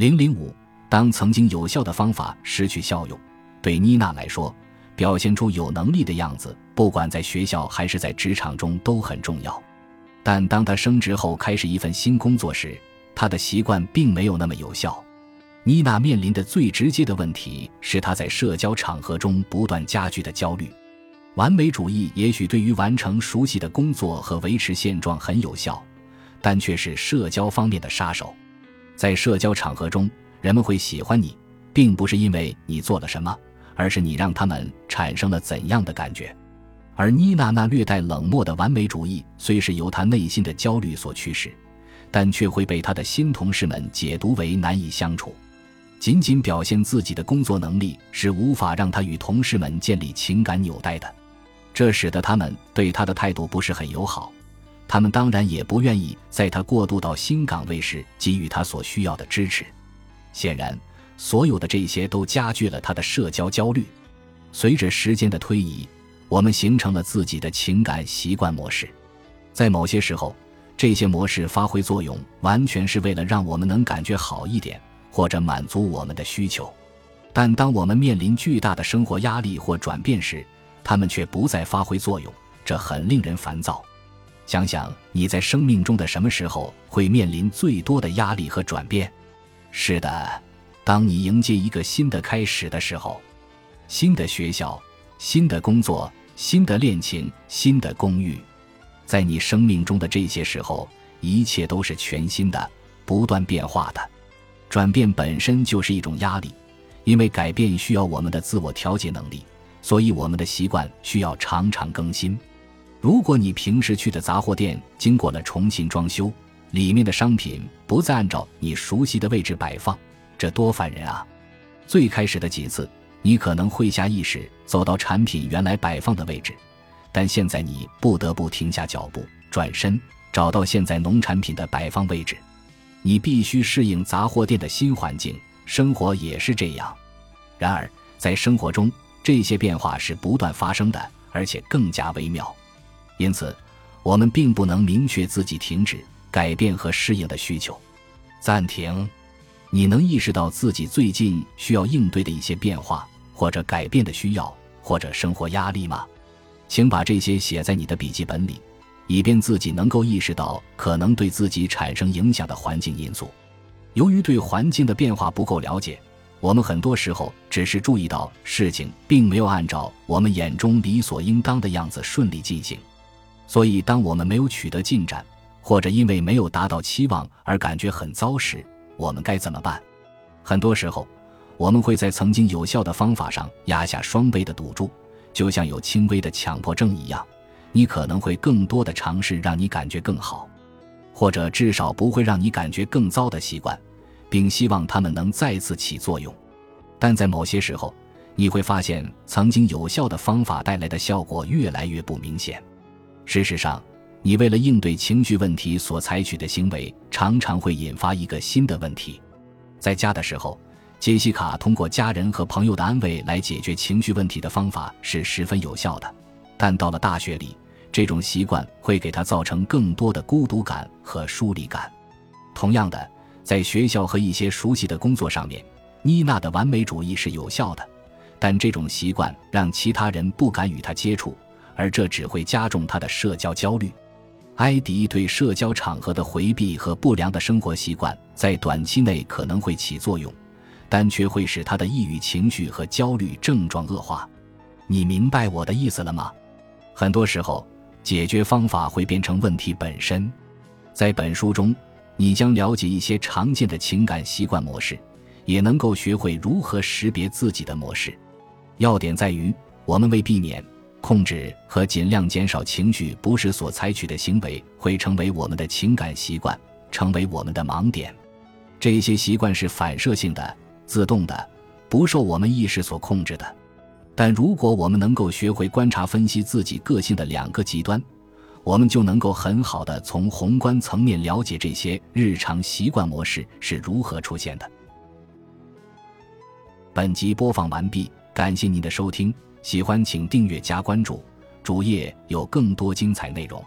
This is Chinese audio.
零零五，当曾经有效的方法失去效用，对妮娜来说，表现出有能力的样子，不管在学校还是在职场中都很重要。但当她升职后开始一份新工作时，她的习惯并没有那么有效。妮娜面临的最直接的问题是她在社交场合中不断加剧的焦虑。完美主义也许对于完成熟悉的工作和维持现状很有效，但却是社交方面的杀手。在社交场合中，人们会喜欢你，并不是因为你做了什么，而是你让他们产生了怎样的感觉。而妮娜那略带冷漠的完美主义，虽是由她内心的焦虑所驱使，但却会被她的新同事们解读为难以相处。仅仅表现自己的工作能力是无法让她与同事们建立情感纽带的。这使得他们对他的态度不是很友好，他们当然也不愿意在他过渡到新岗位时给予他所需要的支持。显然，所有的这些都加剧了他的社交焦虑。随着时间的推移，我们形成了自己的情感习惯模式，在某些时候，这些模式发挥作用完全是为了让我们能感觉好一点，或者满足我们的需求。但当我们面临巨大的生活压力或转变时，他们却不再发挥作用，这很令人烦躁。想想你在生命中的什么时候会面临最多的压力和转变？是的，当你迎接一个新的开始的时候，新的学校、新的工作、新的恋情、新的公寓，在你生命中的这些时候，一切都是全新的、不断变化的。转变本身就是一种压力，因为改变需要我们的自我调节能力。所以，我们的习惯需要常常更新。如果你平时去的杂货店经过了重新装修，里面的商品不再按照你熟悉的位置摆放，这多烦人啊！最开始的几次，你可能会下意识走到产品原来摆放的位置，但现在你不得不停下脚步，转身找到现在农产品的摆放位置。你必须适应杂货店的新环境，生活也是这样。然而，在生活中，这些变化是不断发生的，而且更加微妙，因此，我们并不能明确自己停止改变和适应的需求。暂停，你能意识到自己最近需要应对的一些变化，或者改变的需要，或者生活压力吗？请把这些写在你的笔记本里，以便自己能够意识到可能对自己产生影响的环境因素。由于对环境的变化不够了解。我们很多时候只是注意到事情并没有按照我们眼中理所应当的样子顺利进行，所以当我们没有取得进展，或者因为没有达到期望而感觉很糟时，我们该怎么办？很多时候，我们会在曾经有效的方法上压下双倍的赌注，就像有轻微的强迫症一样，你可能会更多的尝试让你感觉更好，或者至少不会让你感觉更糟的习惯。并希望他们能再次起作用，但在某些时候，你会发现曾经有效的方法带来的效果越来越不明显。事实上，你为了应对情绪问题所采取的行为，常常会引发一个新的问题。在家的时候，杰西卡通过家人和朋友的安慰来解决情绪问题的方法是十分有效的，但到了大学里，这种习惯会给他造成更多的孤独感和疏离感。同样的。在学校和一些熟悉的工作上面，妮娜的完美主义是有效的，但这种习惯让其他人不敢与她接触，而这只会加重他的社交焦虑。埃迪对社交场合的回避和不良的生活习惯在短期内可能会起作用，但却会使他的抑郁情绪和焦虑症状恶化。你明白我的意思了吗？很多时候，解决方法会变成问题本身。在本书中。你将了解一些常见的情感习惯模式，也能够学会如何识别自己的模式。要点在于，我们为避免、控制和尽量减少情绪不适所采取的行为，会成为我们的情感习惯，成为我们的盲点。这些习惯是反射性的、自动的，不受我们意识所控制的。但如果我们能够学会观察、分析自己个性的两个极端，我们就能够很好的从宏观层面了解这些日常习惯模式是如何出现的。本集播放完毕，感谢您的收听，喜欢请订阅加关注，主页有更多精彩内容。